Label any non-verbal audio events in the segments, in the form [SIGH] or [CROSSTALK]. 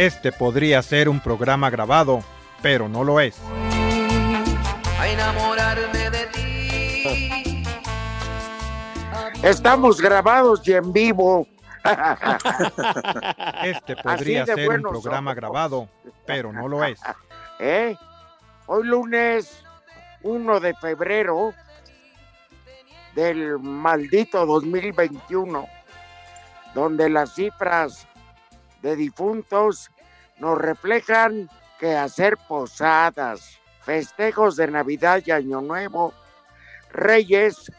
Este podría ser un programa grabado, pero no lo es. A enamorarme de ti. Estamos grabados y en vivo. Este podría ser un programa somos. grabado, pero no lo es. [LAUGHS] ¿Eh? Hoy lunes 1 de febrero del maldito 2021, donde las cifras de difuntos nos reflejan que hacer posadas, festejos de Navidad y Año Nuevo, Reyes,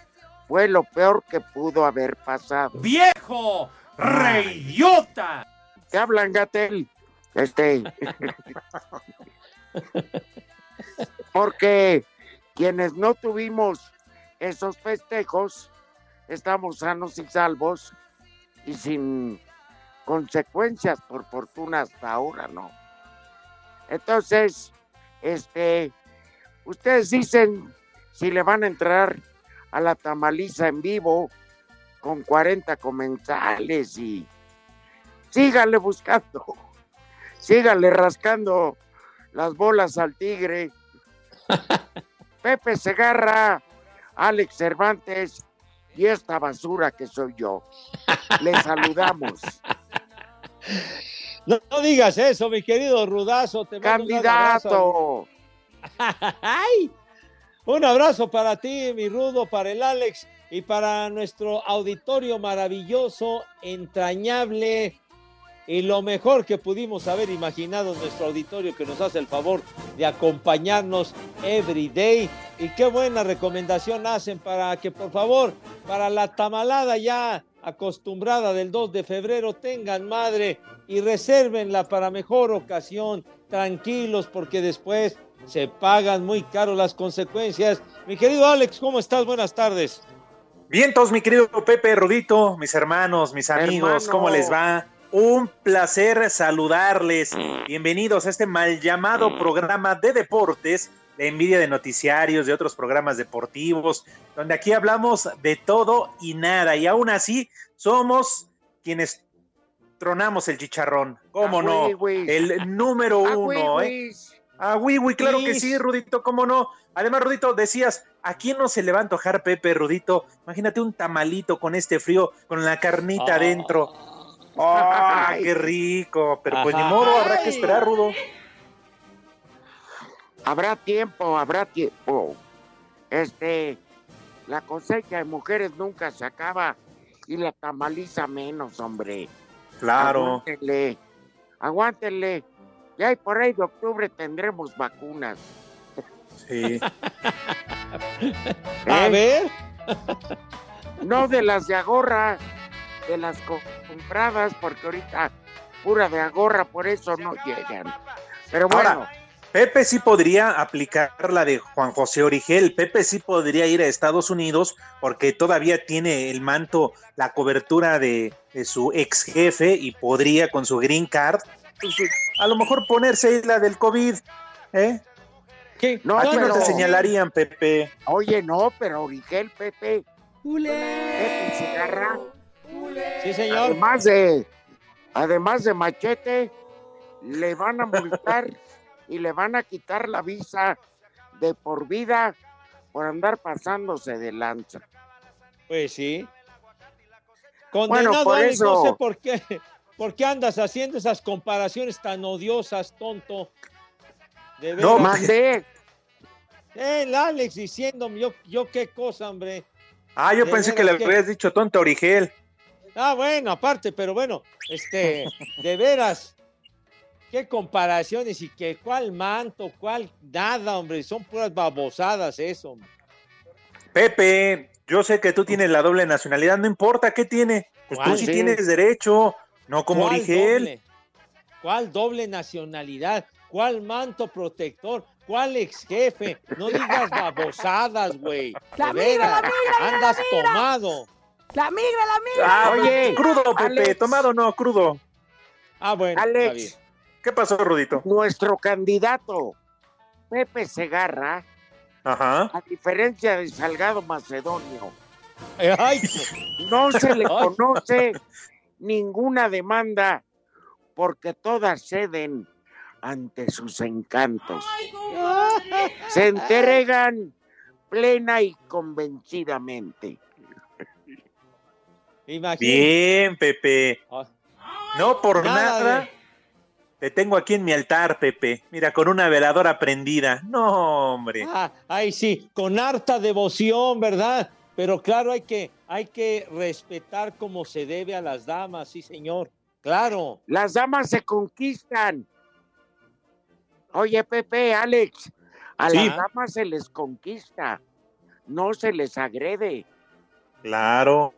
fue lo peor que pudo haber pasado. ¡Viejo! ¡Reidiota! ¿Qué hablan, Gatel? Este. [LAUGHS] Porque quienes no tuvimos esos festejos, estamos sanos y salvos y sin consecuencias, por fortuna hasta ahora, ¿no? Entonces, este, ustedes dicen si le van a entrar a la tamaliza en vivo con 40 comensales y síganle buscando, [LAUGHS] síganle rascando las bolas al tigre. [LAUGHS] Pepe Segarra, Alex Cervantes y esta basura que soy yo. Les saludamos. [LAUGHS] No, no digas eso, mi querido Rudazo. Te. Candidato. [LAUGHS] ¡Ay! Un abrazo para ti, mi Rudo, para el Alex y para nuestro auditorio maravilloso, entrañable y lo mejor que pudimos haber imaginado nuestro auditorio que nos hace el favor de acompañarnos every day. Y qué buena recomendación hacen para que, por favor, para la tamalada ya acostumbrada del 2 de febrero, tengan madre y resérvenla para mejor ocasión, tranquilos, porque después se pagan muy caro las consecuencias. Mi querido Alex, ¿cómo estás? Buenas tardes. Vientos, mi querido Pepe Rudito, mis hermanos, mis amigos, Hermano. ¿cómo les va? Un placer saludarles. Bienvenidos a este mal llamado programa de deportes, de envidia de noticiarios, de otros programas deportivos, donde aquí hablamos de todo y nada. Y aún así somos quienes tronamos el chicharrón. ¿Cómo Ah, no? El número Ah, uno, güey, ¿eh? Ah, claro que sí, Rudito, cómo no. Además, Rudito, decías, ¿a quién no se le va a antojar Pepe, Rudito? Imagínate un tamalito con este frío, con la carnita Ah. adentro. ¡Ah, qué rico! Pero pues ni modo, habrá que esperar, Rudo. Habrá tiempo, habrá tiempo. Este, la cosecha de mujeres nunca se acaba y la tamaliza menos, hombre. Claro. Aguántenle, aguántenle. Ya y por ahí de octubre tendremos vacunas. Sí. [LAUGHS] A ¿eh? ver. No de las de agorra, de las co- compradas, porque ahorita pura de agorra, por eso no llegan. Pero bueno, Ahora, Pepe sí podría aplicar la de Juan José Origel. Pepe sí podría ir a Estados Unidos porque todavía tiene el manto, la cobertura de, de su ex jefe y podría con su green card, pues, a lo mejor ponerse la del COVID. ¿eh? ¿Qué? No, a ti no te señalarían, Pepe. Oye, no, pero Origel, Pepe. Pepe Segarra, Sí, señor. además de, además de machete, le van a multar [LAUGHS] y le van a quitar la visa de por vida por andar pasándose de lanza. Pues sí. Condenado, por Alex, no sé por qué, por qué andas haciendo esas comparaciones tan odiosas, tonto. De No. Mandé. Eh, el Alex diciéndome yo, yo qué cosa, hombre. Ah, yo De pensé que le que- habías dicho tonto a Origel. Ah, bueno, aparte, pero bueno, este, de veras, qué comparaciones y que cuál manto, cuál nada, hombre, son puras babosadas eso. hombre. Pepe, yo sé que tú tienes la doble nacionalidad, no importa qué tiene. Pues tú sí tienes derecho, no como ¿Cuál Origel. doble? ¿Cuál doble nacionalidad? ¿Cuál manto protector? ¿Cuál ex jefe? No digas [LAUGHS] babosadas, güey. La migra, la migra, Andas la migra. tomado. La migra, la migra. Ah, Oye, crudo, Pepe, Alex. tomado no, crudo. Ah, bueno, está bien. Alex, ¿Qué pasó, Rudito? nuestro candidato, Pepe Segarra, Ajá. a diferencia de Salgado Macedonio, Ay, no se le [LAUGHS] Ay. conoce ninguna demanda porque todas ceden ante sus encantos. Se entregan plena y convencidamente. imagínate. Bien, Pepe. Ah, No por Nada nada. Te tengo aquí en mi altar, Pepe. Mira, con una veladora prendida. No, hombre. Ah, ay, sí, con harta devoción, ¿verdad? Pero claro, hay que, hay que respetar como se debe a las damas, sí, señor. Claro. Las damas se conquistan. Oye, Pepe, Alex, a Sí. las damas se les conquista, no se les agrede. Claro.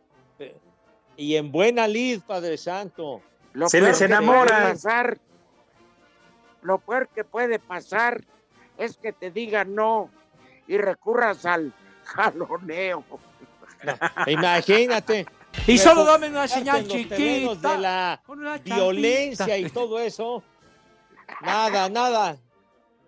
Y en buena lid, Padre Santo. Lo Se les que enamora. pasar- lo peor que puede pasar es que te digan no y recurras al [LAUGHS] jaloneo. Imagínate. Y solo dame una en señal chiquita. de la con una violencia y [LAUGHS] todo eso. Nada, nada.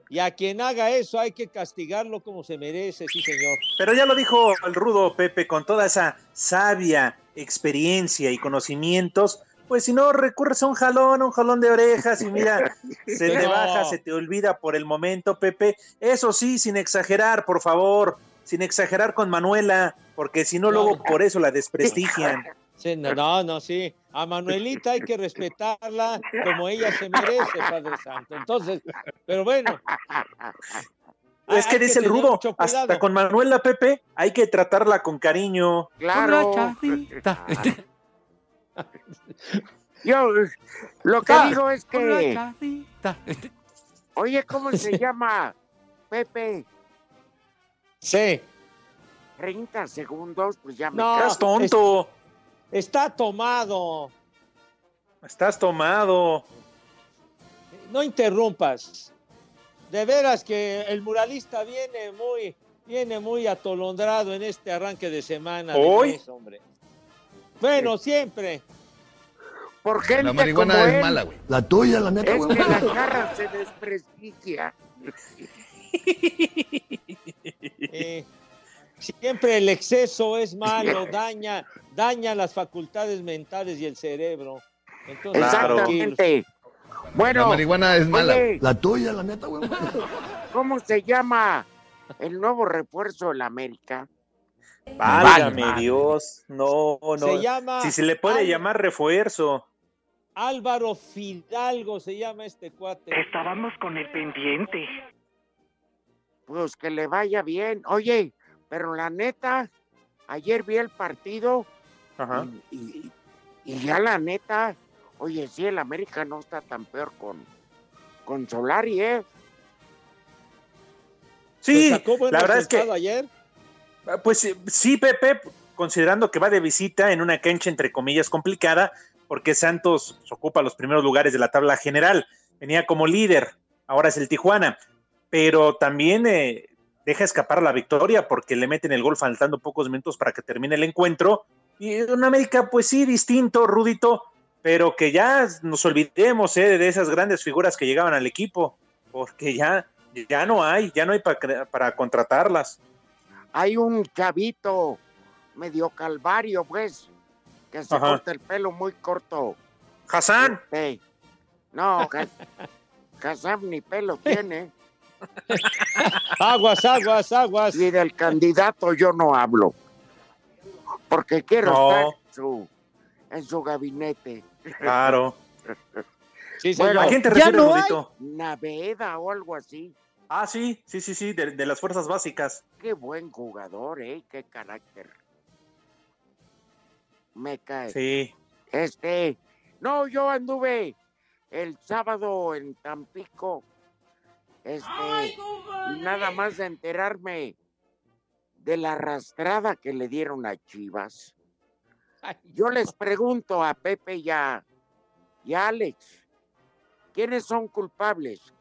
Y a quien haga eso hay que castigarlo como se merece, sí, señor. Pero ya lo dijo el rudo Pepe con toda esa sabia experiencia y conocimientos. Pues si no recurres a un jalón, a un jalón de orejas y mira, [LAUGHS] se te No. baja, se te olvida por el momento, Pepe. Eso sí, sin exagerar, por favor, sin exagerar con Manuela, porque si no, No. luego por eso la desprestigian. [LAUGHS] Sí, no, no, no, sí. A Manuelita hay que respetarla como ella se merece, Padre Santo. Entonces, pero bueno. Es que dice el rudo, hasta con Manuela, Pepe, hay que tratarla con cariño. Claro. Yo lo que Ah, digo es que, [LAUGHS] oye, ¿cómo se [LAUGHS] llama? Pepe, Sí, 30 segundos, pues ya me No. Estás tonto, está tomado. estás tomado. No interrumpas. De veras que el muralista viene muy, viene muy atolondrado en este arranque de semana. de ¿Hoy? mes, hombre. Bueno, siempre. Por gente La marihuana como es él, mala, güey. La tuya, la neta, Es güey. que la jarra se desprestigia. [LAUGHS] Eh, siempre el exceso es malo, [LAUGHS] daña, daña las facultades mentales y el cerebro. Entonces. Exactamente. Bueno, La marihuana es mala. oye, La tuya, la neta, güey. ¿cómo se llama el nuevo refuerzo de la América? Válgame Vale, Dios. No, no. Se llama Si se le puede Al- llamar refuerzo. Álvaro Fidalgo, se llama este cuate. Estábamos con el pendiente. Pues que le vaya bien. Oye, pero la neta, ayer vi el partido Ajá. y, y- y ya la neta, oye, sí, el América no está tan peor con, con Solari, ¿eh? Sí, la verdad es que, ayer. Pues eh, sí, Pepe, considerando que va de visita en una cancha entre comillas complicada, porque Santos ocupa los primeros lugares de la tabla general. Venía como líder, ahora es el Tijuana. pero también eh, deja escapar la victoria porque le meten el gol faltando pocos minutos para que termine el encuentro. Y en América, pues sí, distinto, Rudito, pero que ya nos olvidemos eh, de esas grandes figuras que llegaban al equipo, porque ya, ya no hay, ya no hay para, para contratarlas. Hay un chavito medio calvario, pues, que se Ajá. corta el pelo muy corto. Hassan, Este, no, Ha- [LAUGHS] Hassan ni pelo tiene. Aguas, aguas, aguas. Y del candidato yo no hablo. Porque quiero No. estar en su, en su gabinete. claro. [LAUGHS] Sí, Bueno, ¿A quién te Ya refieres, no hay. Rudito? Naveda o algo así. Ah, sí, sí, sí, sí, de, de las fuerzas básicas. Qué buen jugador, ¿eh? Qué carácter. Me cae. Sí. Este, no, yo anduve el sábado en Tampico. Este, nada más de enterarme de la arrastrada que le dieron a Chivas. Yo les pregunto a Pepe y a, y a Alex, ¿quiénes son culpables?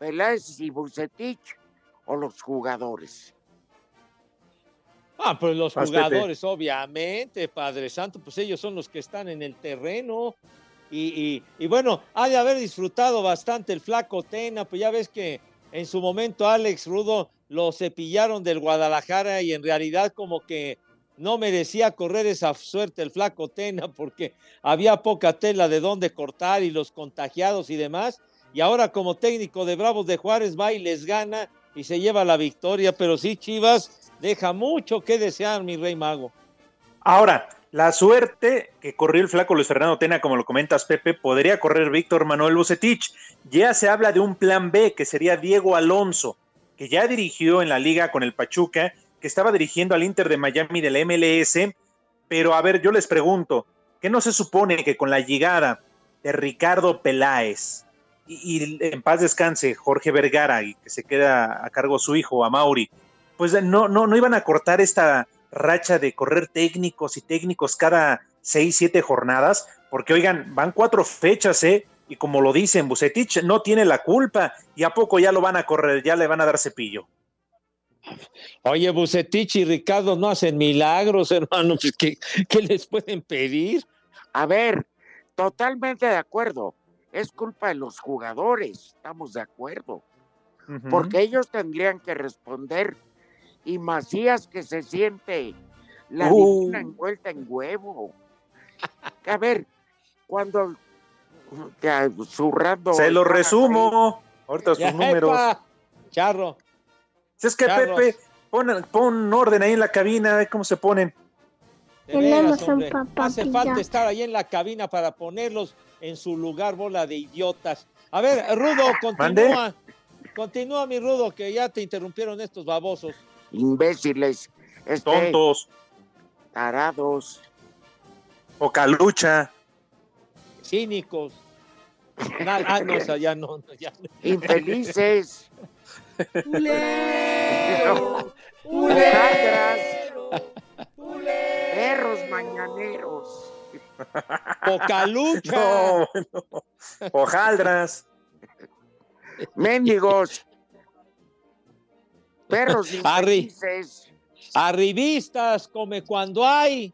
¿Peláez y Bucetich o los jugadores? Ah, pues los jugadores, obviamente, Padre Santo, pues ellos son los que están en el terreno. Y, y- y bueno, ha de haber disfrutado bastante el flaco Tena, pues ya ves que en su momento Alex Rudo lo cepillaron del Guadalajara y en realidad como que no merecía correr esa suerte el flaco Tena porque había poca tela de dónde cortar y los contagiados y demás. Y ahora como técnico de Bravos de Juárez va y les gana y se lleva la victoria, pero sí Chivas deja mucho que desear, mi rey mago. Ahora, la suerte que corrió el flaco Luis Fernando Tena, como lo comentas, Pepe, podría correr Víctor Manuel Bucetich. Ya se habla de un plan B, que sería Diego Alonso, que ya dirigió en la liga con el Pachuca, que estaba dirigiendo al Inter de Miami del MLS. Pero a ver, yo les pregunto, ¿qué no se supone que con la llegada de Ricardo Peláez y, en paz descanse Jorge Vergara y que se queda a cargo su hijo, a Mauri, pues no, no, no iban a cortar esta racha de correr técnicos y técnicos cada seis, siete jornadas, porque oigan, van cuatro fechas, ¿eh? Y como lo dicen, Bucetich no tiene la culpa y a poco ya lo van a correr, ya le van a dar cepillo. Oye, Bucetich y Ricardo no hacen milagros, [LAUGHS] hermano. Pues, ¿qué, qué les pueden pedir? A ver, totalmente de acuerdo. Es culpa de los jugadores, estamos de acuerdo. Porque ellos tendrían que responder. Y Macías que se siente la Uh. envuelta en huevo. A ver, cuando ya, zurrando. Se lo resumo, ahorita sus números. epa, Charro. Si es que. Pepe, pon, pon orden ahí en la cabina, ve cómo se ponen. De Tenemos veras, un hombre. papá Hace falta estar ahí en la cabina para ponerlos en su lugar, bola de idiotas. A ver, Rudo, [LAUGHS] continúa. Continúa, mi Rudo, que ya te interrumpieron estos babosos. Imbéciles, este, Tontos, tarados. poca lucha. Cínicos. Na- ah, no, o sea, ya no, no, ya no. infelices, [LAUGHS] [LAUGHS] perros mañaneros. Poca lucha. No, no. Hojaldras. Mendigos. Perros [LAUGHS] Arri. infelices. Arribistas, come cuando hay.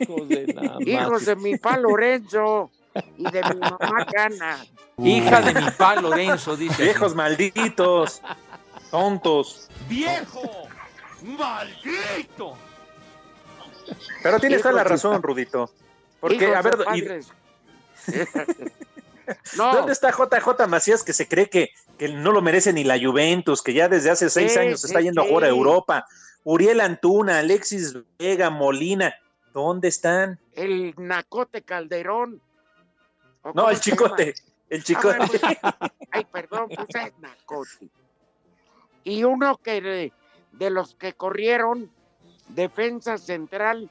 Hijos de la [LAUGHS] Hijos de mi pa Lorenzo y de mi mamá Gana. Hija de mi pa Lorenzo, dice. Viejos malditos. Tontos. ¡Viejo! ¡Maldito! Pero tienes toda la razón, Rudito. Porque, a ver, [LAUGHS] no, ¿dónde está JJ Macías que se cree que, que no lo merece ni la Juventus, que ya desde hace seis años está yendo a jugar a Europa? Uriel Antuna, Alexis Vega, Molina, ¿dónde están? el Nacote Calderón. ¿O No, el chicote, el Ah, chicote. pues, Ay, perdón, pues es Nacote. Y uno que de, de los que corrieron, defensa central,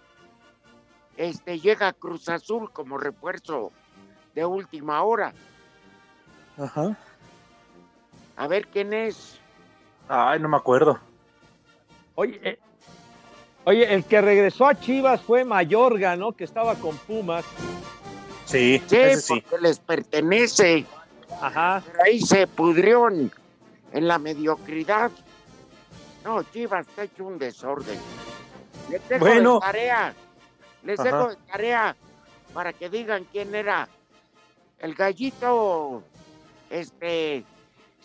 este llega a Cruz Azul como refuerzo de última hora. Ajá. A ver quién es. Ay, no me acuerdo. Oye, eh, oye, el que regresó a Chivas fue Mayorga, ¿no? Que estaba con Pumas. Sí, Sí, ese sí. porque les pertenece. Ajá. Pero ahí se pudrió en, en la mediocridad. No, Chivas está hecho un desorden. Les dejo Bueno. de tarea. Les Ajá. dejo de tarea para que digan quién era. El gallito este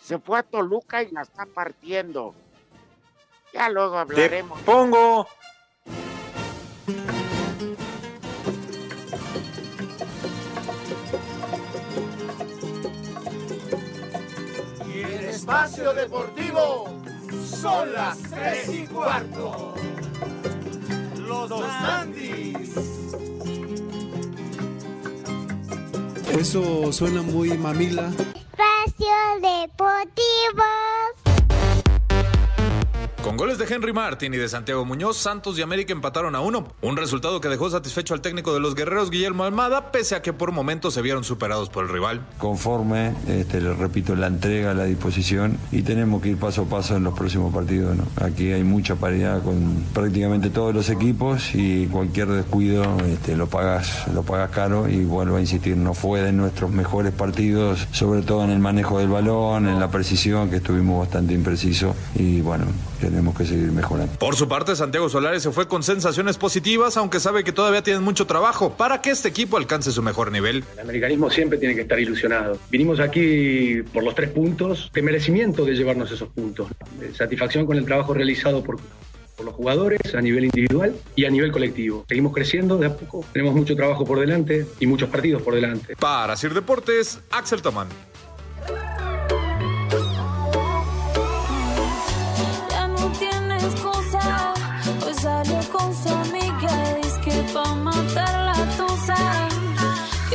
se fue a Toluca y la está partiendo. Ya luego Te hablaremos. pongo. Y en espacio deportivo son las tres y cuarto. Los dos Andis. Eso suena muy mamila. Espacio Deportivo. Con goles de Henry Martin y de Santiago Muñoz, Santos y América empataron a uno. Un resultado que dejó satisfecho al técnico de los guerreros, Guillermo Almada, pese a que por momentos se vieron superados por el rival. conforme, este, le repito, la entrega, la disposición y tenemos que ir paso a paso en los próximos partidos. Aquí hay mucha paridad con prácticamente todos los equipos y cualquier descuido este, lo pagas lo pagas caro y vuelvo a insistir, no fue de nuestros mejores partidos, sobre todo en el manejo del balón, en la precisión, que estuvimos bastante imprecisos y bueno, tenemos que seguir mejorando. Por su parte, Santiago Solari se fue con sensaciones positivas, aunque sabe que todavía tienen mucho trabajo para que este equipo alcance su mejor nivel. El americanismo siempre tiene que estar ilusionado. Vinimos aquí por los tres puntos, de merecimiento de llevarnos esos puntos, de satisfacción con el trabajo realizado por, por los jugadores a nivel individual y a nivel colectivo. Seguimos creciendo de a poco, tenemos mucho trabajo por delante y muchos partidos por delante. Para Sir Deportes, Axel Tomán.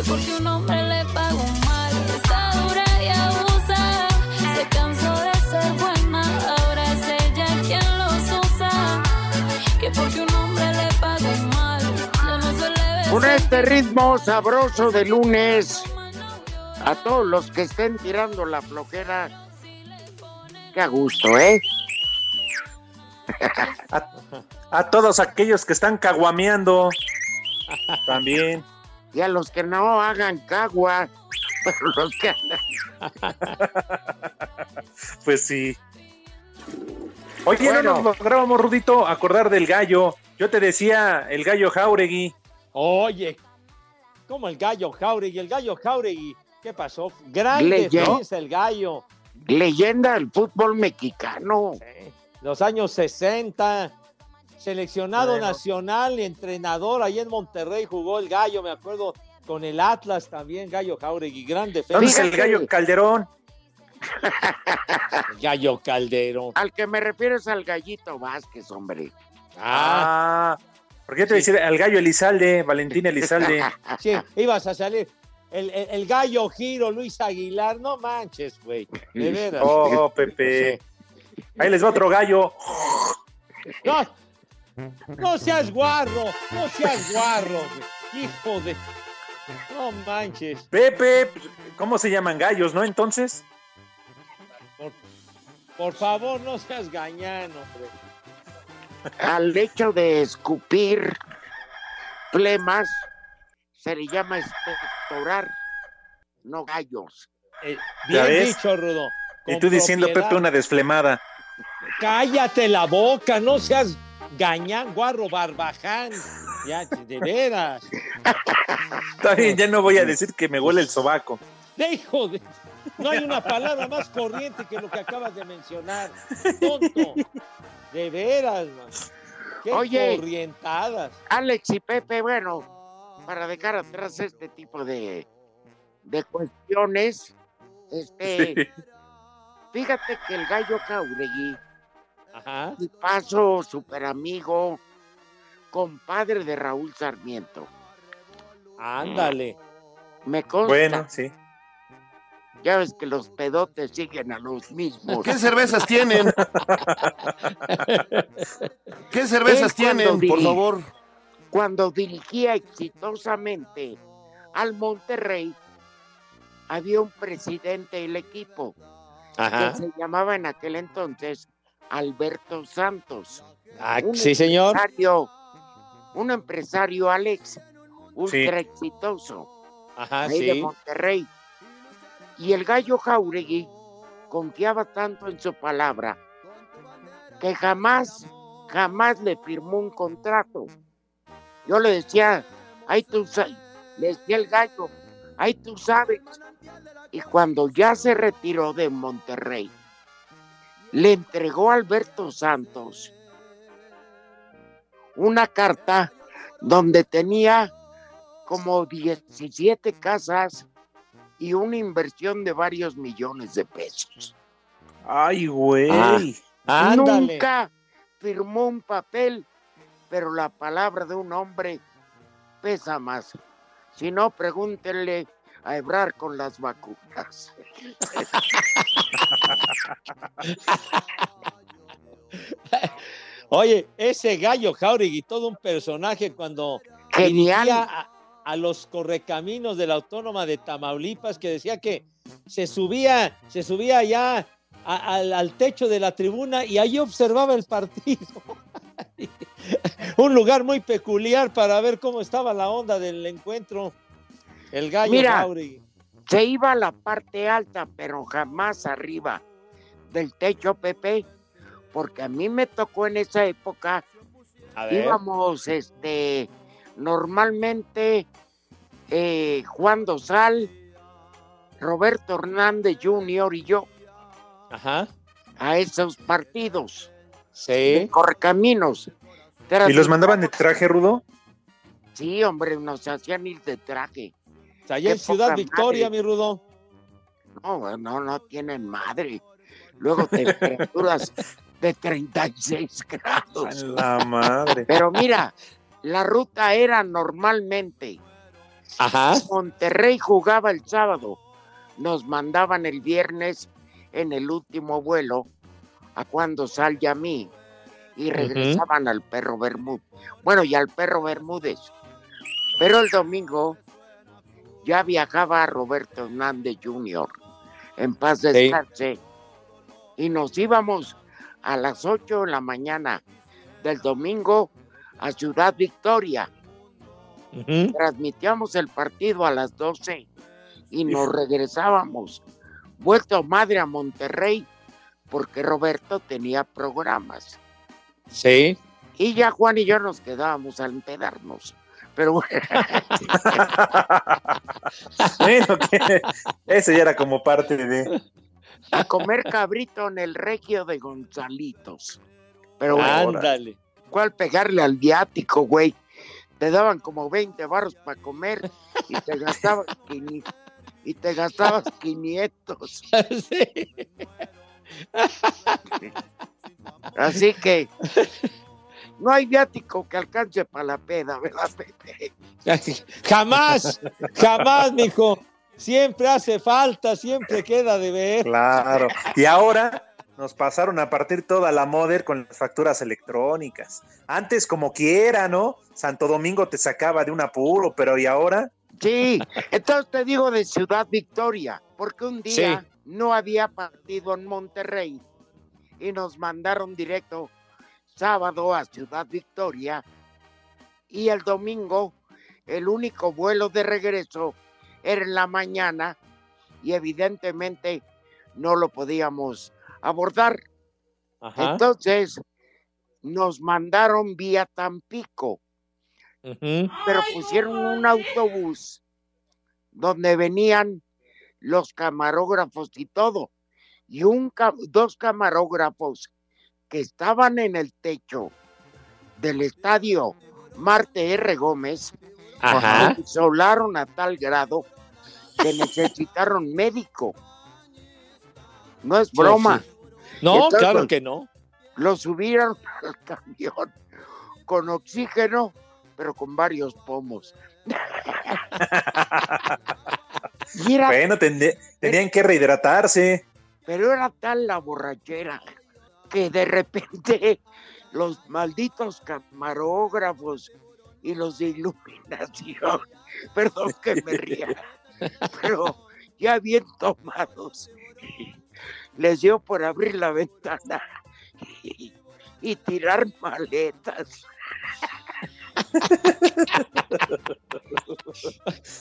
Porque un hombre le pagó mal. Está dura y abusa. Se cansó de ser buena. Ahora es ella quien los usa. Que porque un hombre le pagó mal. Ya no se le ve. Con este ritmo sabroso de lunes, a todos los que estén tirando la flojera, qué a gusto, ¿eh? A, a todos aquellos que están caguameando. También. Y a los que no hagan cagua, [LAUGHS] pero los que andan. [LAUGHS] Pues sí. Oye, Bueno. no nos lográbamos, Rudito, acordar del gallo. Yo te decía, el gallo Jauregui. Oye, como el gallo Jauregui, el gallo Jauregui, ¿qué pasó? Gran Leyenda. defensa el gallo. Leyenda del fútbol mexicano. Los años 60, seleccionado Bueno. nacional, entrenador, ahí en Monterrey jugó el gallo, me acuerdo, con el Atlas también, gallo Jauregui, gran defensa. ¿Dónde es el gallo Calderón? El gallo Calderón. Al que me refiero es al gallito Vázquez, hombre. Ah, porque yo te decía al gallo Elizalde, Valentín Elizalde. [LAUGHS] Sí, ibas a salir. El, el- el gallo Giro, Luis Aguilar, no manches, güey. De veras. Oh, Pepe. Ahí les va otro gallo. No, no seas guarro, no seas guarro, hijo de. No manches. Pepe, ¿cómo se llaman gallos, no? Entonces. Por, por favor, no seas gañano, hombre. Al hecho de escupir flemas se le llama expectorar, no gallos. Eh, ¿Ya bien ves? dicho, Rudo. Y tú diciendo, propiedad. Pepe, una desflemada. Cállate la boca, no seas gañán, guarro, barbaján. Ya, de veras. Está bien, ya no voy a decir que me huele el sobaco. De hijo de... No hay una palabra más corriente que lo que acabas de mencionar. Tonto. De veras, man. Qué Oye. corrientadas. Alex y Pepe, bueno, para dejar atrás este tipo de, de cuestiones, este, fíjate que el gallo Jauregui, Ajá. y paso super amigo, compadre de Raúl Sarmiento. Ándale. Me consta. Bueno, sí. Ya ves que los pedotes siguen a los mismos. ¿Qué cervezas tienen? ¿Qué cervezas tienen, por favor? Cuando dirigía exitosamente al Monterrey, había un presidente del equipo Ajá. que se llamaba en aquel entonces Alberto Santos. Ah, Un sí, señor. empresario- un empresario, Alex, ultra exitoso, Ajá, de. Monterrey. Y el gallo Jauregui confiaba tanto en su palabra que jamás, jamás le firmó un contrato. Yo le decía, ahí tú sabes, le decía el gallo, ahí tú sabes. Y cuando ya se retiró de Monterrey, le entregó a Alberto Santos una carta donde tenía como 17 casas y una inversión de varios millones de pesos. Ay, güey. Ah. Nunca firmó un papel, pero la palabra de un hombre pesa más. Si no, pregúntenle a Ebrar con las vacunas. [LAUGHS] Oye, ese gallo Jauregui, todo un personaje cuando Genial. a, a los correcaminos de la Autónoma de Tamaulipas, que decía que se subía, se subía ya a- al, al techo de la tribuna y ahí observaba el partido. [LAUGHS] un lugar muy peculiar para ver cómo estaba la onda del encuentro. El gallo Mira, Jauregui. Se iba a la parte alta, pero jamás arriba del techo, Pepe, porque a mí me tocó en esa época, A ver. íbamos, este, normalmente eh, Juan Dosal, Roberto Hernández Jr. y yo Ajá. a esos partidos. Sí. de Correcaminos. ¿Y los mandaban de traje rudo? Sí, hombre, nos hacían ir de traje. Allá Qué en Ciudad Victoria, madre. mi Rudo. No, no, no tienen madre. Luego temperaturas [LAUGHS] de 36 grados. La madre. Pero mira, la ruta era normalmente. Ajá. Monterrey jugaba el sábado. Nos mandaban el viernes en el último vuelo a cuando sal y a mí. Y regresaban al perro Bermúdez. Bueno, y al perro Bermúdez. Pero el domingo ya viajaba Roberto Hernández Jr. En paz descanse. Y nos íbamos a las 8 de la mañana del domingo a Ciudad Victoria. Transmitíamos el partido a las 12 y nos regresábamos. Vuelto madre a Monterrey porque Roberto tenía programas. Sí. Y ya Juan y yo nos quedábamos a empedarnos. Pero bueno, [LAUGHS] Bueno, que eso ya era como parte de. a comer cabrito en el regio de Gonzalitos. Pero bueno, Ándale. ¿cuál pegarle al viático, güey? Te daban como 20 barros para comer y te gastabas, [LAUGHS] y te gastabas 500. [LAUGHS] Así que no hay viático que alcance para la peda, ¿verdad, Pepe? [LAUGHS] Jamás, jamás, mijo. Siempre hace falta, siempre queda de ver. Claro. Y ahora nos pasaron a partir toda la moder con las facturas electrónicas. Antes, como quiera, ¿no? Santo Domingo te sacaba de un apuro, pero ¿y ahora? Sí, entonces te digo de Ciudad Victoria, porque un día Sí. no había partido en Monterrey y nos mandaron directo sábado a Ciudad Victoria y el domingo el único vuelo de regreso era en la mañana y evidentemente no lo podíamos abordar. Ajá. Entonces nos mandaron vía Tampico pero pusieron un autobús donde venían los camarógrafos y todo. Y un dos camarógrafos que estaban en el techo del estadio Marte R. Gómez Ajá. se insolaron a tal grado que necesitaron [LAUGHS] médico. No es broma. sí. No, Entonces, claro que no. Lo subieron [LAUGHS] al camión con oxígeno, pero con varios pomos. [LAUGHS] Y era- Bueno, tenían que rehidratarse. pero era tal la borrachera que de repente [LAUGHS] los malditos camarógrafos y los de iluminación, [LAUGHS] perdón que me ría, [LAUGHS] pero ya bien tomados, les dio por abrir la ventana y, y tirar maletas.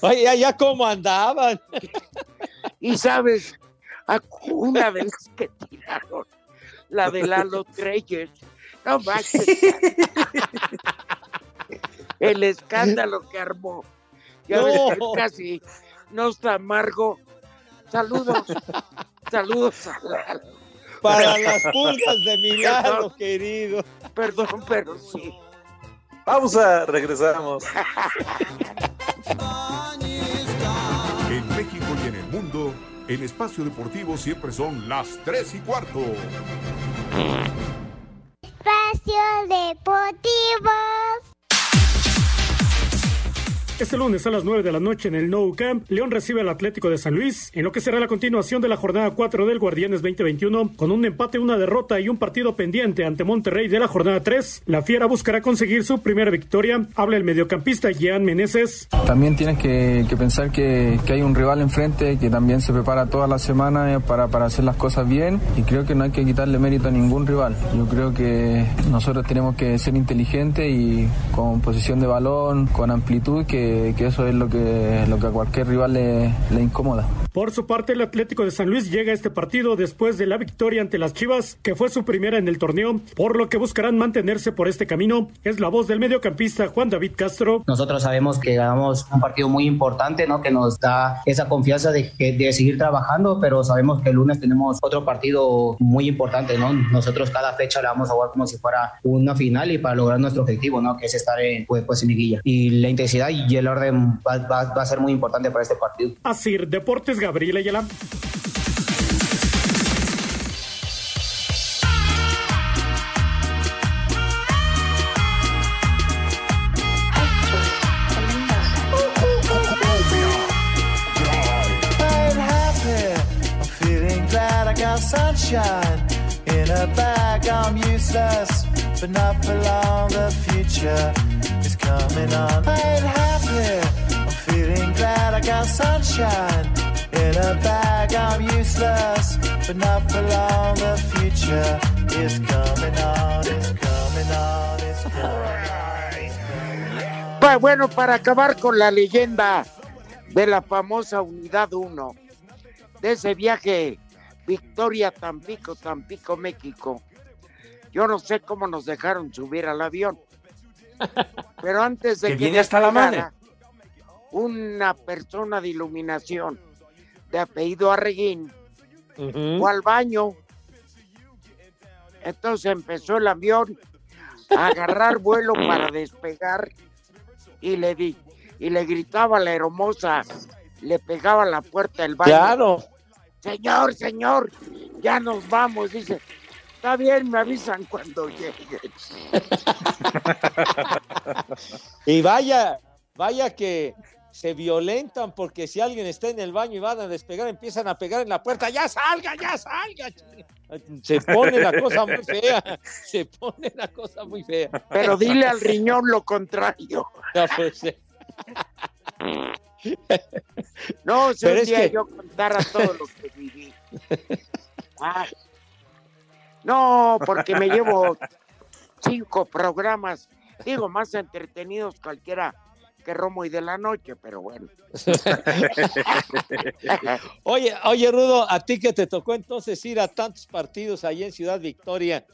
Oye, ya cómo andaban. Y sabes, Una vez que tiraron la [LAUGHS] de Lalo Treyes. No manches. [LAUGHS] El escándalo que armó. Ya No. casi no está amargo. Saludos. Saludos a Lalo. Para las pulgas de Milano, querido. Perdón, pero sí. Pausa, regresamos. [LAUGHS] el espacio deportivo siempre son las 3 y cuarto. Espacio Deportivo. Este lunes a las 9 de la noche en el Nou Camp, León recibe al Atlético de San Luis, en lo que será la continuación de la jornada 4 del Guardianes 2021, con un empate, una derrota y un partido pendiente ante Monterrey de la jornada 3. La Fiera buscará conseguir su primera victoria. Habla el mediocampista Jean Meneses. También tienes que, que pensar que, hay un rival enfrente que también se prepara toda la semana eh, para, para hacer las cosas bien y creo que no hay que quitarle mérito a ningún rival. Yo creo que nosotros tenemos que ser inteligentes y con posición de balón, con amplitud, que, que eso es lo que, lo que a cualquier rival le, le incomoda. Por su parte, el Atlético de San Luis llega a este partido después de la victoria ante las Chivas, que fue su primera en el torneo, por lo que buscarán mantenerse por este camino. Es la voz del mediocampista Juan David Castro. Nosotros sabemos que ganamos un partido muy importante, ¿no? Que nos da esa confianza de, de seguir trabajando, pero sabemos que el lunes tenemos otro partido muy importante, ¿no? Nosotros cada fecha la vamos a jugar como si fuera una final y para lograr nuestro objetivo, ¿no? Que es estar en, pues, pues en liguilla. Y la intensidad y el orden va, va- va a ser muy importante para este partido. Asir Deportes Gabriel Ayala. I'm happy. I'm feeling glad I got sunshine in a bag. I'm useless, but not for long. The future is coming on. I'm feeling glad I got sunshine in a bag. I'm useless, but not for long. The future is coming on. It's coming on. It's coming on. Pa- Bueno, para acabar con la leyenda de la famosa Unidad 1, de ese viaje Victoria Tampico, Tampico, México. Yo no sé cómo nos dejaron subir al avión. [LAUGHS] Pero antes de Que que, viene hasta la una persona de iluminación de apellido Arreguín fue al baño. Entonces empezó el avión a agarrar vuelo para despegar y le di y le gritaba a la hermosa, le pegaba a la puerta del baño. Claro. Señor, señor, ya nos vamos, dice. Está bien, me avisan cuando lleguen. [LAUGHS] Y vaya, vaya que se violentan porque si alguien está en el baño y van a despegar, empiezan a pegar en la puerta, ya salga, ya salga. Se pone la cosa muy fea, [LAUGHS] se pone la cosa muy fea. Pero dile al riñón lo contrario. No, pues, eh. No, si Pero un es día que- yo contara todo lo que viví. [LAUGHS] Ah. No, porque me llevo cinco programas, digo, más entretenidos cualquiera que Romo y de la noche, pero bueno. [LAUGHS] Oye, oye, Rudo, a ti que te tocó entonces ir a tantos partidos allí en Ciudad Victoria.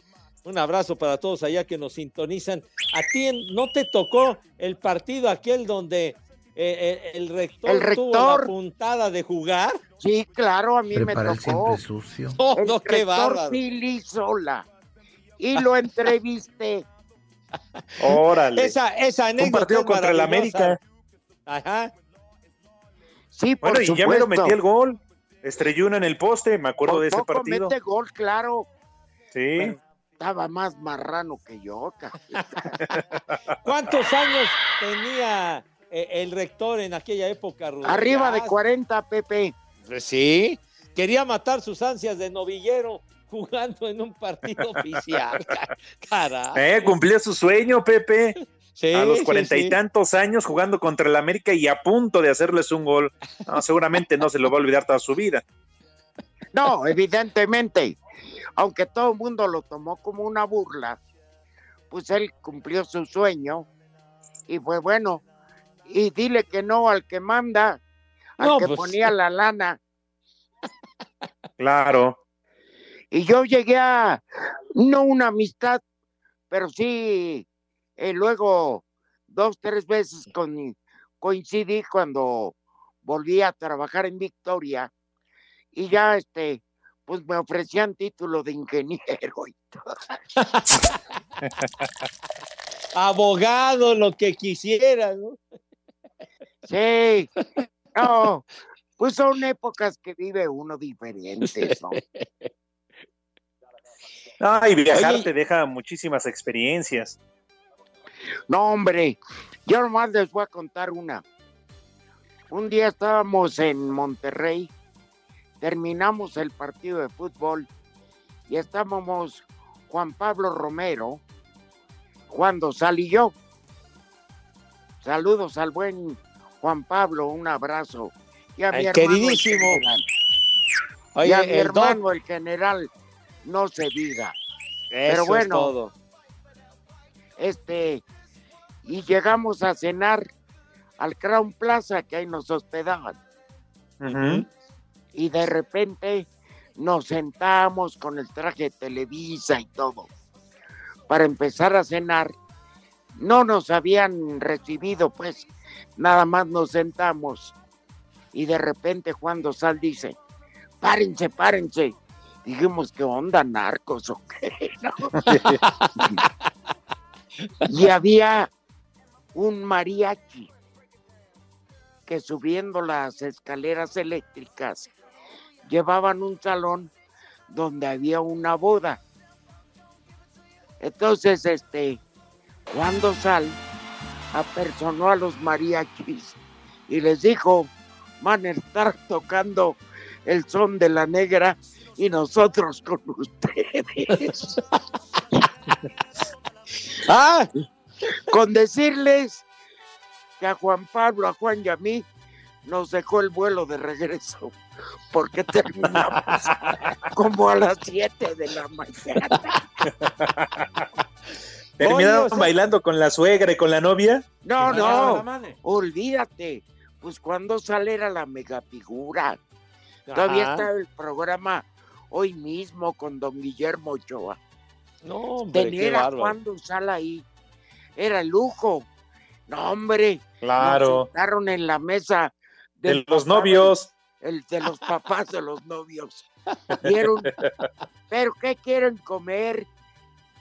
Un abrazo para todos allá que nos sintonizan. ¿A ti no te tocó el partido aquel donde eh, eh, el, rector El tuvo la puntada de jugar? Sí, claro, a mí Prepara me el tocó. siempre sucio. Oh, el no, qué rector. Pili Sola. Y lo [LAUGHS] entrevisté. Órale. Esa, esa Un anécdota partido es contra el. América. Ajá. Sí, por Bueno, y ya me lo metí el gol. Estrelló uno en el poste, me acuerdo Por de ese poco partido. mete gol, claro. Sí. Estaba más marrano que yo. [LAUGHS] ¿Cuántos años tenía eh, el rector en aquella época, Rudo? Arriba de 40, Pepe. Sí, quería matar sus ansias de novillero jugando en un partido [LAUGHS] oficial. Ca- Carajo. Eh, cumplió su sueño, Pepe. Sí, a los sí, cuarenta y tantos años jugando contra el América y a punto de hacerles un gol. No, seguramente no se lo va a olvidar toda su vida. No, evidentemente. Aunque todo el mundo lo tomó como una burla, pues él cumplió su sueño y fue bueno. Y dile que no al que manda, al No, que pues, ponía la lana. Claro. Y yo llegué a, no una amistad, pero sí, eh, luego dos, tres veces con, coincidí cuando volví a trabajar en Victoria y ya este, pues me ofrecían título de ingeniero y todo. [LAUGHS] Abogado, lo que quisiera, ¿no? Sí, no, pues son épocas que vive uno diferentes, ¿no? [LAUGHS] Ah, y viajar Oye. te deja muchísimas experiencias. No, hombre, yo nomás les voy a contar una. Un día estábamos en Monterrey, terminamos el partido de fútbol y estábamos Juan Pablo Romero, Juan Dosal y yo. Saludos al buen Juan Pablo, un abrazo. Y a mi Ay, hermano, el queridísimo. general. y a mi el hermano, el general, no se diga. Pero Eso es bueno, todo. este, y llegamos a cenar al Crown Plaza, que ahí nos hospedaban. Y de repente nos sentamos con el traje de Televisa y todo. Para empezar a cenar, no nos habían recibido, pues nada más nos sentamos. Y de repente Juan Dosal dice, párense, párense. Dijimos, ¿qué onda, narcos o qué? [LAUGHS] ¿No? [LAUGHS] y había un mariachi que subiendo las escaleras eléctricas llevaban un salón donde había una boda. Entonces, este, cuando sal, apersonó a los mariachis y les dijo, van a estar tocando el son de la negra y nosotros con ustedes. [LAUGHS] ah, con decirles que a Juan Pablo, a Juan y a mí nos dejó el vuelo de regreso porque terminamos [LAUGHS] como a las 7 de la mañana. [LAUGHS] ¿Terminaron Oye, o sea- bailando con la suegra y con la novia? No, Ah, no, olvídate. Pues cuando sale era la megafigura. Todavía Ajá. está el programa hoy mismo con don Guillermo Ochoa. No, hombre, qué Tener a. Juan ahí era lujo. No, hombre. Claro. Nos en la mesa De los papá novios. el de los papás de los novios. Vieron, pero ¿qué quieren comer?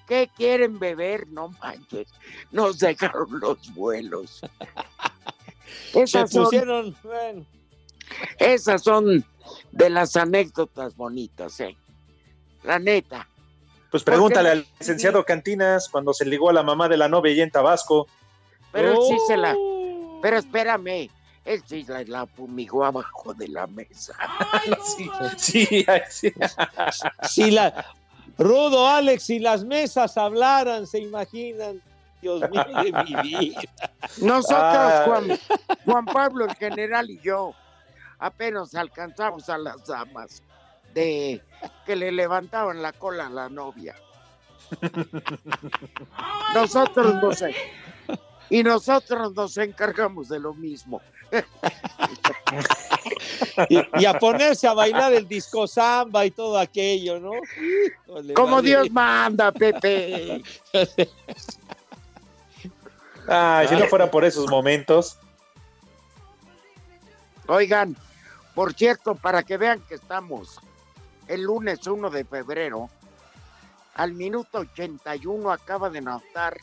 ¿Qué quieren beber? No manches. Nos dejaron los vuelos. [LAUGHS] Se Esas son, pusieron, bueno, esas son de las anécdotas bonitas, ¿eh? La neta. Pues pregúntale Porque- al licenciado Cantinas cuando se ligó a la mamá de la novia allá en Tabasco. Pero él sí se la. Oh. Pero espérame, él sí la, la fumigó abajo de la mesa. [LAUGHS] sí, sí, sí. si la Rudo, Alex, si las mesas hablaran, se imaginan. Dios mío de mi vida. Nosotros. Juan, Juan Pablo, el general y yo, apenas alcanzamos a las damas de [LAUGHS] que le levantaban la cola a la novia. [LAUGHS] Nosotros no sé. Y nosotros nos encargamos de lo mismo. [LAUGHS] Y, y a ponerse a bailar el disco samba y todo aquello, ¿no? Híjole, Como. Dios manda, Pepe. Ay, si no fuera por esos momentos. Oigan, por cierto, para que vean que estamos el lunes 1 de febrero, al minuto 81 acaba de anotar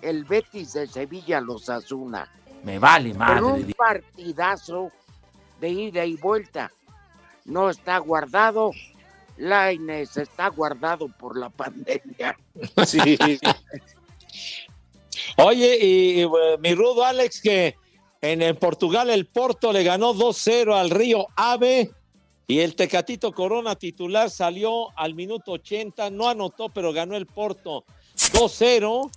el Betis de Sevilla los Asuna. Me vale En madre. un partidazo de ida y vuelta. No está guardado. Laines está guardado por la [LAUGHS] pandemia. Sí. [LAUGHS] Oye, y, y, eh, mi rudo Alex, que en el Portugal el Porto le ganó 2-0 al Río Ave y el Tecatito Corona titular salió al minuto 80, no anotó, pero ganó el Porto 2-0.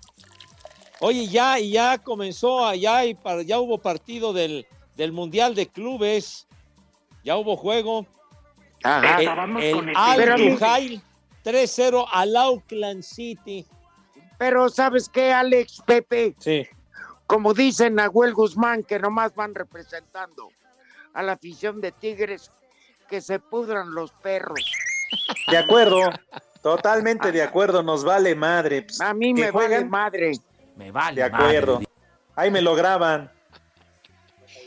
Oye, ya, ya comenzó, ya, y ya hubo partido del, del Mundial de Clubes, ya hubo juego. Ajá. El, Acabamos el con el Al Pero a mí- Duhail 3-0 al Auckland City. Pero ¿sabes qué, Alex, Pepe? Sí. Como dice Nahuel Guzmán, que nomás van representando a la afición de Tigres, que se pudran los perros. De acuerdo, totalmente de acuerdo, nos vale madre. Pues, A mí me vale juegan, madre. Me vale. De acuerdo. madre. Ahí me lo graban.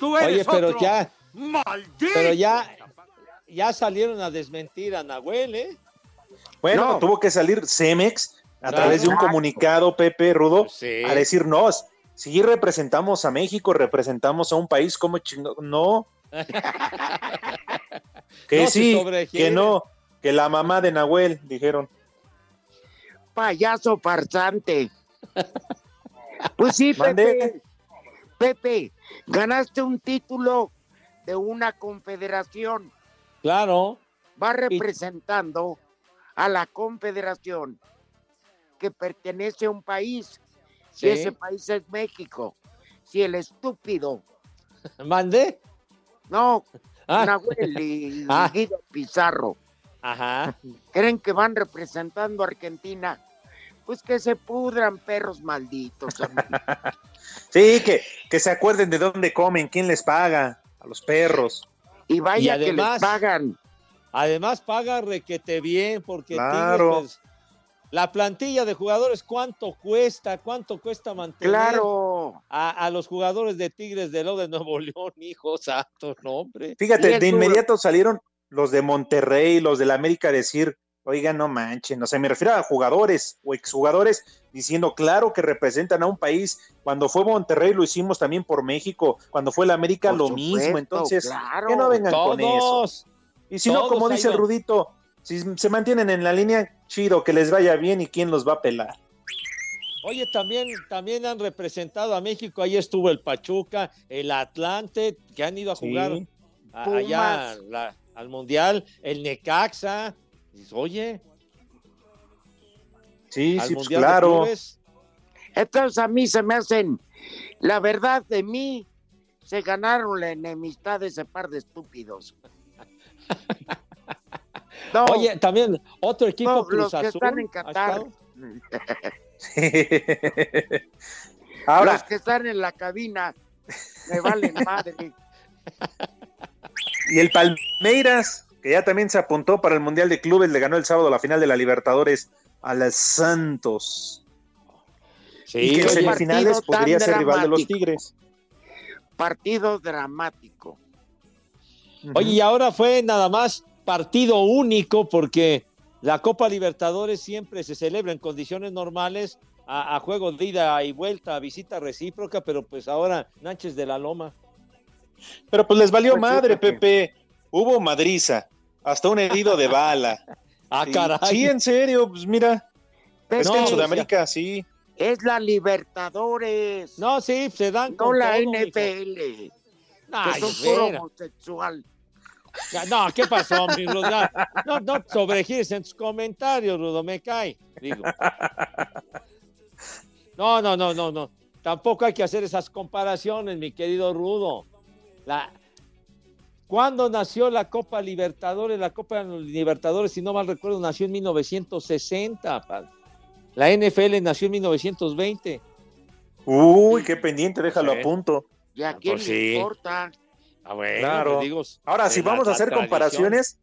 Tú Oye, eres pero otro. ya, ¡Maldito! pero ya, ya salieron a desmentir a Nahuel, ¿eh? Bueno, No. tuvo que salir Cemex a Claro. través de un comunicado, Pepe Rudo, Sí. a decirnos, si representamos a México, representamos a un país como chingo, no, [LAUGHS] que No sí, que no, que la mamá de Nahuel, dijeron. Payaso farsante. Pues sí. Pepe. Pepe, ganaste un título de una confederación. Claro. Va representando a la confederación que pertenece a un país. Sí. Y ese país es México. Si el estúpido, ¿Mandé? no, Ah. Nahuel y [LAUGHS] Ah. Guido Pizarro, Ajá. creen que van representando a Argentina, pues que se pudran perros malditos. [LAUGHS] Sí, que, que se acuerden de dónde comen, quién les paga, a los perros. y vaya Y que les pagan. Además paga requete bien porque Claro. Tigres, pues, la plantilla de jugadores, ¿cuánto cuesta? ¿Cuánto cuesta mantener Claro. a, a los jugadores de Tigres de lo de Nuevo León, [LAUGHS] hijo santo, no, hombre? Fíjate, de inmediato salieron los de Monterrey, los de la América a decir, oigan, no manchen, o sea, me refiero a jugadores o exjugadores diciendo, claro que representan a un país. Cuando fue Monterrey lo hicimos también por México, cuando fue la América Por lo supuesto, mismo, entonces, claro. que no vengan con eso. Todos. Y si no, todos como dice. Rudito, si se mantienen en la línea, chido, que les vaya bien y quién los va a pelar. Oye, también, también han representado a México. Ahí estuvo el Pachuca, el Atlante, que han ido a Sí. jugar a- allá la- al Mundial, el Necaxa. Dices, Oye, Sí, al sí, pues Mundial claro. Entonces a mí se me hacen, la verdad de mí, se ganaron la enemistad de ese par de estúpidos. [LAUGHS] No, Oye, también otro equipo no, Cruz los que están en Qatar. [LAUGHS] Ahora, los que están en la cabina, me valen madre. Y el Palmeiras, que ya también se apuntó para el Mundial de Clubes, le ganó el sábado la final de la Libertadores a las Santos. Sí, y que en semifinales podría ser rival de los. Tigres. Partido dramático. Oye, y ahora fue nada más partido único porque la Copa Libertadores siempre se celebra en condiciones normales a, a juegos de ida y vuelta, a visita recíproca, pero pues ahora Nánchez de la Loma. Pero pues les valió Pues madre, Pepe. Hubo madriza, hasta un herido de bala. [LAUGHS] Ah, Sí, caray. Sí, en serio, pues mira. Pepe, Es que en No, Sudamérica sí. es la Libertadores, no, No, sí, se dan con la todo, mija. NFL, Ay, que son puro vera. homosexual. Ya, No, ¿qué pasó, mi Rudo? No, no sobregires en tus comentarios, Rudo, me cae. Digo. No, no, no, no, no. Tampoco hay que hacer esas comparaciones, mi querido Rudo. La... ¿Cuándo nació la Copa Libertadores? La Copa Libertadores, si no mal recuerdo, nació en 1960. padre. La NFL nació en 1920. Uy, qué pendiente, déjalo Sí. a punto. ¿Y a quién pues le sí. importa? Ah, bueno, Claro. pues digo, Ahora, si la- vamos a hacer comparaciones,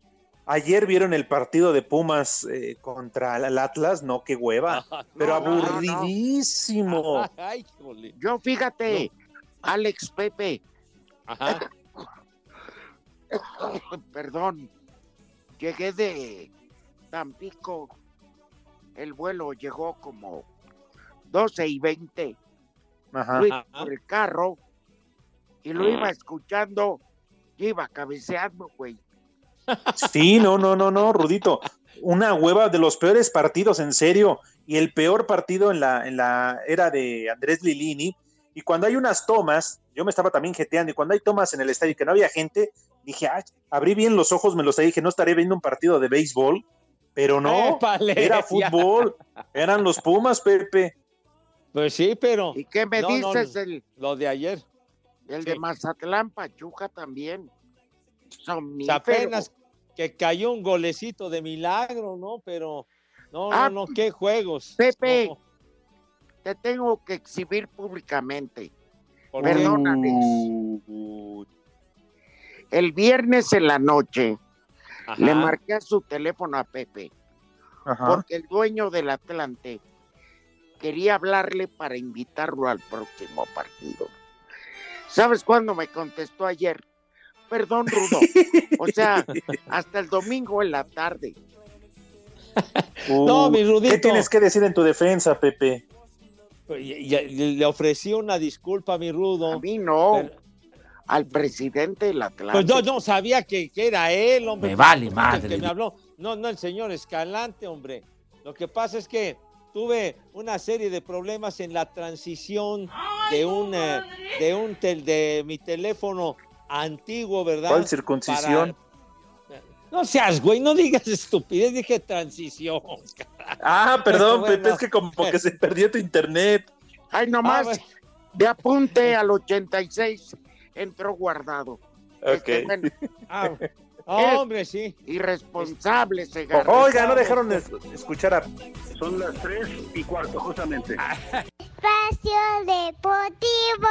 ayer vieron el partido de Pumas eh, contra el Atlas, no, qué hueva, [LAUGHS] Ah, pero no, no, no. aburridísimo. [LAUGHS] Ay, jole. Yo fíjate, Alex Pepe, Ajá. [COUGHS] perdón, llegué de Tampico, el vuelo llegó como 12 y 20, Ajá. fui Ajá. por el carro y lo iba escuchando, y iba cabeceando, güey. Sí, no, no, no, no, Rudito. Una hueva de los peores partidos, en serio. Y el peor partido en la, en la era de Andrés Lilini. Y cuando hay unas tomas, yo me estaba también jeteando, y cuando hay tomas en el estadio y que no había gente, dije, "Ay", abrí bien los ojos, me los dije, no estaré viendo un partido de béisbol, pero no, Épale, era ya. fútbol, eran los Pumas, Pepe. Pues sí, pero ¿Y qué me No, no, dices el, lo de ayer. El Sí. de Mazatlán, Pachuca también? O Somnífero. sea, apenas que cayó un golecito de milagro, ¿no? Pero no, Ah, no, no, qué juegos. Pepe. No, Te tengo que exhibir públicamente. ¿por Perdón. qué? Alex. El viernes en la noche, Le marqué a su teléfono a Pepe, porque el dueño del Atlante quería hablarle para invitarlo al próximo partido. ¿Sabes cuándo me contestó ayer? Perdón, Rudo. [LAUGHS] O sea, hasta el domingo en la tarde. [LAUGHS] No, mi Rudito. ¿Qué tienes que decir en tu defensa, Pepe? Le ofrecí una disculpa a mi Rudo. A mí no. Al presidente del Atlante. Pues yo no sabía que, que era él, hombre. Me vale madre. Que me habló. No, no el señor Escalante, hombre. Lo que pasa es que tuve una serie de problemas en la transición de un, eh, de un tel- de mi teléfono antiguo, ¿verdad? ¿Cuál circuncisión? Para- No seas, güey, no digas estupidez, dije transición. [LAUGHS] Ah, perdón, Bueno. Pepe, es que como que se perdió tu internet. Ay, nomás, Ah, bueno. de apunte al 86 entró guardado. Este, Ok. bueno, Ah, Hombre, sí. irresponsable se Oiga, no dejaron es- escuchar a... Son las 3 y cuarto, justamente. Espacio Deportivo.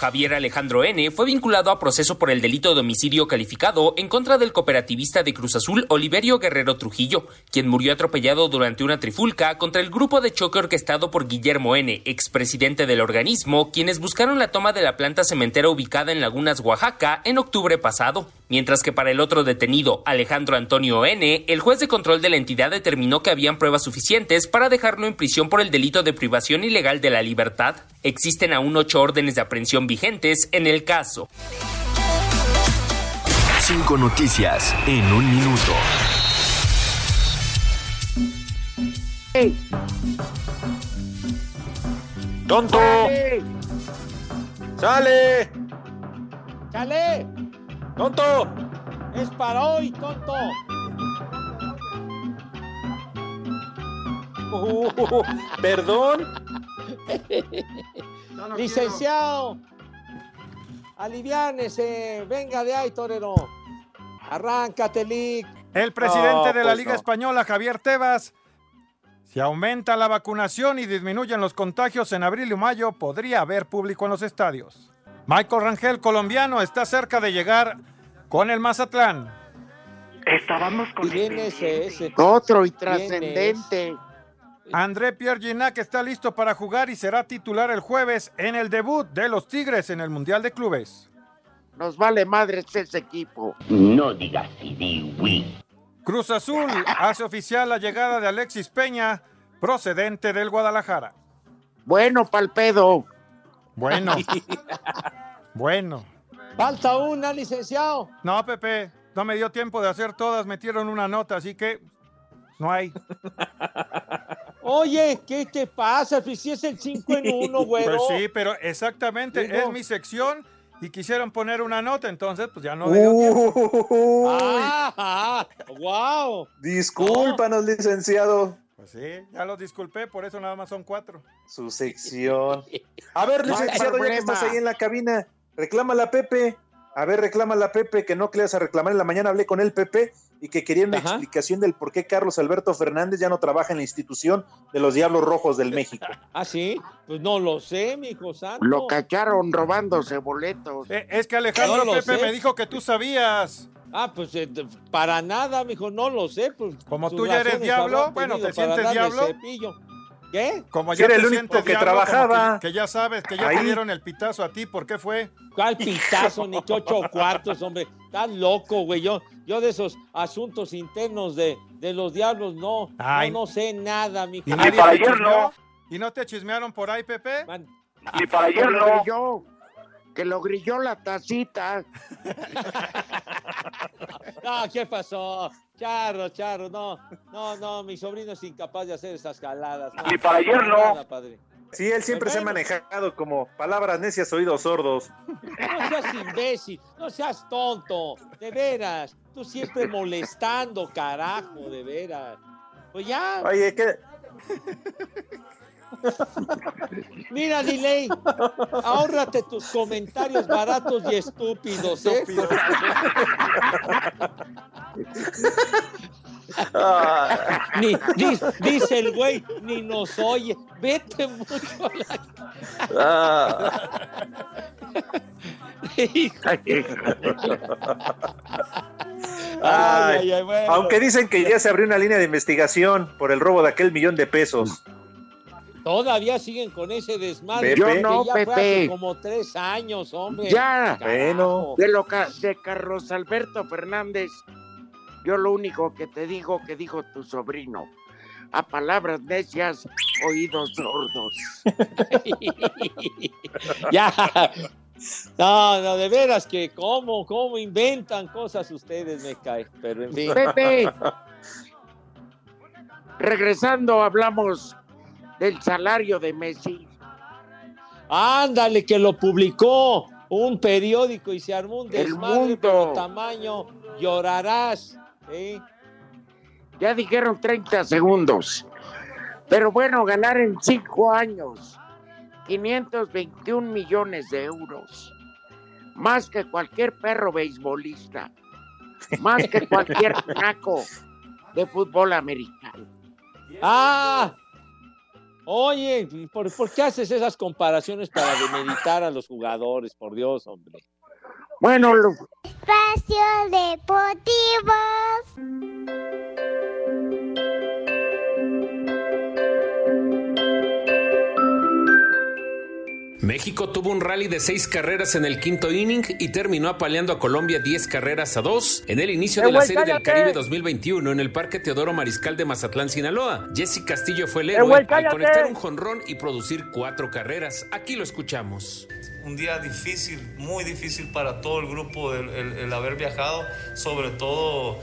Javier Alejandro N. fue vinculado a proceso por el delito de homicidio calificado en contra del cooperativista de Cruz Azul Oliverio Guerrero Trujillo, quien murió atropellado durante una trifulca contra el grupo de choque orquestado por Guillermo N., expresidente del organismo, quienes buscaron la toma de la planta cementera ubicada en Lagunas, Oaxaca, en octubre pasado. Mientras que para el otro detenido, Alejandro Antonio N., el juez de control de la entidad determinó que habían pruebas suficientes para dejarlo en prisión por el delito de privación ilegal de la libertad. Existen aún ocho órdenes de aprehensión vigentes en el caso. Cinco noticias en un minuto. ¡Tonto! ¡Sale! ¡Chale! ¡Tonto! Es para hoy, tonto. Uh, Perdón. [LAUGHS] Licenciado, aliviánese, venga de ahí, torero. Arráncate, Lick. El presidente No, de la pues Liga no. Española, Javier Tebas, si aumenta la vacunación y disminuyen los contagios en abril y mayo, podría haber público en los estadios. Michael Rangel, colombiano, está cerca de llegar con el Mazatlán. Estábamos con Y viene ese, ese. Otro y ¿Quién trascendente. André Pierre Ginac está listo para jugar y será titular el jueves en el debut de los Tigres en el Mundial de Clubes. Nos vale madres ese equipo. No digas oui. Cruz Azul hace oficial la llegada de Alexis Peña, procedente del Guadalajara. Bueno, palpedo. Bueno. bueno. Falta una, licenciado. No, Pepe, no me dio tiempo de hacer todas, metieron una nota, así que no hay. Oye, ¿qué te pasa? Pues si es el 5 en 1, güero. Pues sí, pero exactamente, Digo- es mi sección y quisieron poner una nota, entonces pues ya no me dio tiempo. Ah, wow. discúlpanos, licenciado. Pues sí, ya los disculpé, por eso nada más son cuatro. Su sección. [LAUGHS] A ver, licenciado, ya que estás ahí en la cabina, reclámala a Pepe. A ver, reclámala a Pepe, que no vas a reclamar. En la mañana hablé con el Pepe y que quería una Ajá. explicación del por qué Carlos Alberto Fernández ya no trabaja en la institución de los Diablos Rojos del México. [LAUGHS] ¿Ah, sí? Pues no lo sé, mi hijo santo. Lo cacharon robándose boletos. Eh, es que Alejandro No Pepe sé. me dijo que tú sabías. Ah, pues eh, para nada, mijo, no lo sé. Pues, Como tú ya eres diablo, bueno, ¿te sientes diablo? ¿Qué? Como ya era te el único que diablo, trabajaba. Que, que ya sabes, que ya Ahí. te dieron el pitazo a ti, ¿por qué fue? ¿Cuál pitazo, ni que ocho cuartos, hombre? Estás loco, güey. Yo, yo de esos asuntos internos de, de los diablos no, Ay. no, no sé nada, mijo. ¿Y nadie para ayer chismeó? no. ¿Y no te chismearon por ahí, Pepe? Man- Y para Que ayer lo no. grilló. Que lo grilló la tacita. [LAUGHS] No, ¿qué pasó? Charro, charro, no, no, no, mi sobrino es incapaz de hacer esas jaladas. No, Y para ayer no. nada, padre. Sí, él siempre se ha manejado como palabras necias, oídos sordos. No seas imbécil, no seas tonto, de veras. Tú siempre molestando, carajo, de veras. Pues ya, Oye, ¿qué? [LAUGHS] mira, Delay, ahórrate tus comentarios baratos y estúpidos, ¿eh? Ni, ni- dice el güey, ni nos oye. Vete mucho a [LAUGHS] Ay, Ay, ay, bueno. Aunque dicen que ya se abrió una línea de investigación por el robo de aquel millón de pesos. Todavía siguen con ese desmadre. Pepe. Yo que no, ya fue Pepe. hace como tres años, hombre. Ya. Carajo. De lo ca- de Carlos Alberto Fernández, yo lo único que te digo que dijo tu sobrino. A palabras necias, oídos sordos. [LAUGHS] ya. No, no, de veras que cómo, cómo inventan cosas ustedes, me cae. Pero en fin. Pepe. Regresando, hablamos del salario de Messi. Ándale, que lo publicó un periódico y se armó un desmadre pero tamaño, llorarás. ¿eh? Ya dijeron 30 segundos. Pero bueno, ganar en cinco años 521 millones de euros. Más que cualquier perro beisbolista. Más que cualquier [LAUGHS] naco de fútbol americano. Ah, oye, ¿por, por qué haces esas comparaciones para demeritar a los jugadores? Por Dios, hombre. Bueno, lo- Espacio Deportivo. México tuvo un rally de seis carreras en el quinto inning y terminó apaleando a Colombia 10 carreras a dos en el inicio ¡Eh, de la Serie del! Caribe 2021 en el Parque Teodoro Mariscal de Mazatlán, Sinaloa. Jesse Castillo fue el ¡Eh, héroe al conectar un jonrón y producir cuatro carreras. Aquí lo escuchamos. un día difícil, muy difícil para todo el grupo el, el- el haber viajado, sobre todo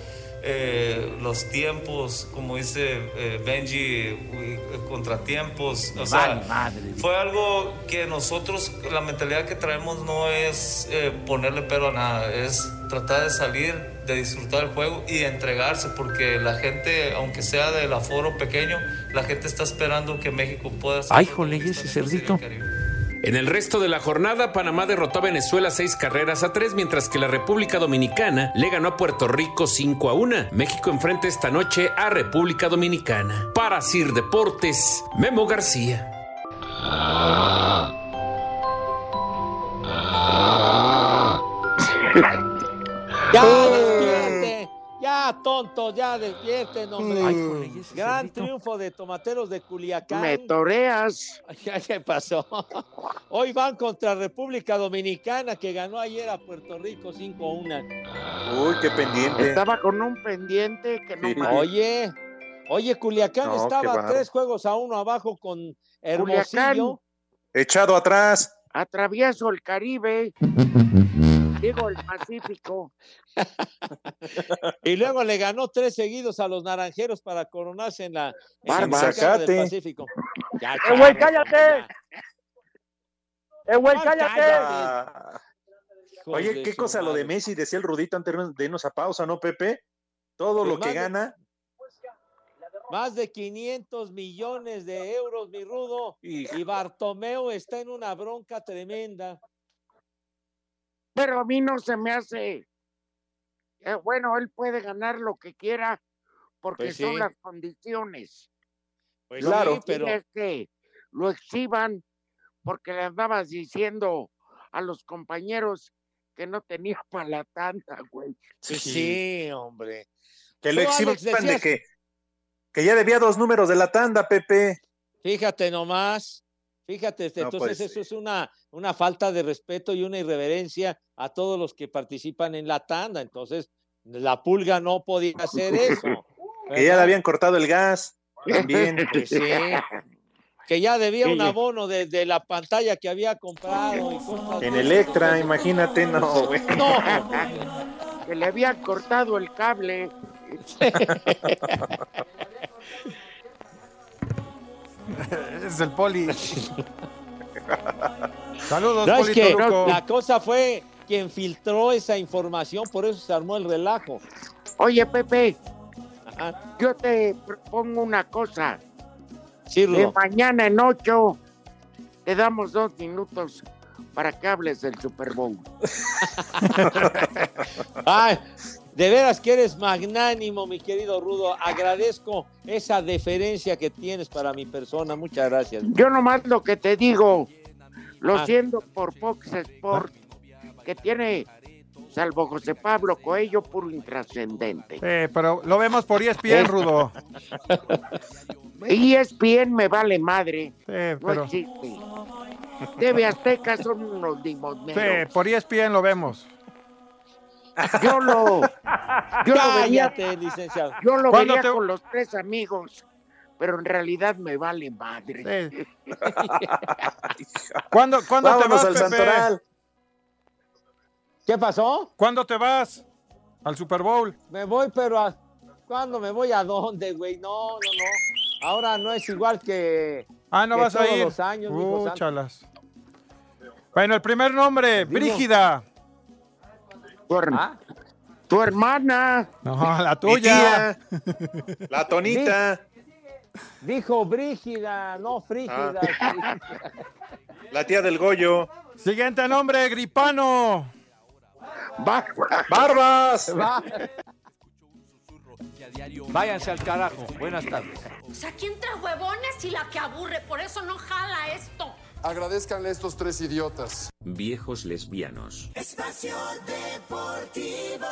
eh, los tiempos, como dice eh, Benji, eh, contratiempos. O sea, vale madre. fue algo que nosotros, la mentalidad que traemos no es eh, ponerle pero a nada, es tratar de salir, de disfrutar el juego y de entregarse, porque la gente, aunque sea del aforo pequeño, la gente está esperando que México pueda ser Ay, jole, ¿y ese cerdito? En el resto de la jornada, Panamá derrotó a Venezuela seis carreras a tres, mientras que la República Dominicana le ganó a Puerto Rico 5 a 1. México enfrenta esta noche a República Dominicana. Para Sir Deportes, Memo García. Ya, tonto, ya despierten, hombre. Ay, jole, ¿y ese Gran cerdito? triunfo de Tomateros de Culiacán. me toreas. Ya, ¿Qué pasó? [LAUGHS] Hoy van contra República Dominicana, que ganó ayer a Puerto Rico 5-1. Uy, qué pendiente. Estaba con un pendiente que no Sí. Oye, oye, Culiacán No, estaba tres juegos a uno abajo con Culiacán. Hermosillo. Echado atrás. Atravieso el Caribe. Digo el Pacífico. [LAUGHS] Y luego le ganó tres seguidos a los naranjeros para coronarse en la, en la del. Pacífico. Ya, ¡Eh, güey, cállate! ¡Eh, güey, cállate! Ah. Oye, qué cosa lo de. Messi, decía el Rudito antes de irnos a pausa, ¿no, Pepe? Todo Pues lo que de- gana. Más de 500 millones de euros, mi rudo. Y Bartomeu está en una bronca tremenda. Pero a mí no se me hace. eh, bueno, él puede ganar lo que quiera porque Pues son sí. las condiciones. Pues Lo claro, que pero quiere es que lo exhiban porque le andabas diciendo a los compañeros que no tenía [LAUGHS] para la tanta, güey. pues sí, hombre. Que lo exhiban de que, que ya debía dos números de la tanda, Pepe. Fíjate nomás, fíjate, este, No entonces eso es una, una falta de respeto y una irreverencia a todos los que participan en la tanda. Entonces, la pulga no podía hacer eso. [LAUGHS] Que ya le habían cortado el gas. También. [LAUGHS] Pues sí. Que ya debía un abono de, de la pantalla que había comprado. y cosas En Electra, imagínate, no, [LAUGHS] güey. No, que le habían cortado el cable. [LAUGHS] es el poli. [LAUGHS] Saludos, no, es Poli que Toluco. la cosa fue quien filtró esa información, por eso se armó el relajo. Oye, Pepe, Ajá. yo te propongo una cosa. Sí, De mañana en ocho te damos dos minutos para que hables del Super Bowl. [LAUGHS] Ay, De veras que eres magnánimo, mi querido Rudo. Agradezco esa deferencia que tienes para mi persona. Muchas gracias. Yo nomás lo que te digo, lo Ah. siento por Fox Sport, que tiene, salvo José Pablo Coello, puro intrascendente. Sí, pero lo vemos por ESPN, Rudo. [LAUGHS] Y ESPN me vale madre, Sí, no existe. TV Azteca son unos Sí, limoneros. por ESPN lo vemos. Yo lo, yo lo Cállate, licenciado. yo lo ¿Cuándo vería te- con los tres amigos, pero en realidad me vale madre. Sí. [LAUGHS] ¿Cuándo, cuándo te vas, al Pepe? Santoral. ¿Qué pasó? ¿Cuándo te vas? Al Super Bowl. Me voy, pero a... ¿cuándo me voy a dónde, güey? No, no, no. Ahora no es igual que. Ah, no que vas a todos ir. los años. Úchalas. Bueno, el primer nombre, Brígida. Tu, her- ¿Ah? tu hermana, No, la tuya. tía, la tonita, Dijo Brígida, no Frígida. Ah. la tía del Goyo. Siguiente nombre, Gripano. ¡Barbas! Va. Váyanse al carajo. Buenas tardes. O sea, ¿quién trae huevones y la que aburre? Por eso no jala esto. Agradezcanle a estos tres idiotas. Viejos lesbianos. Espacio Deportivo.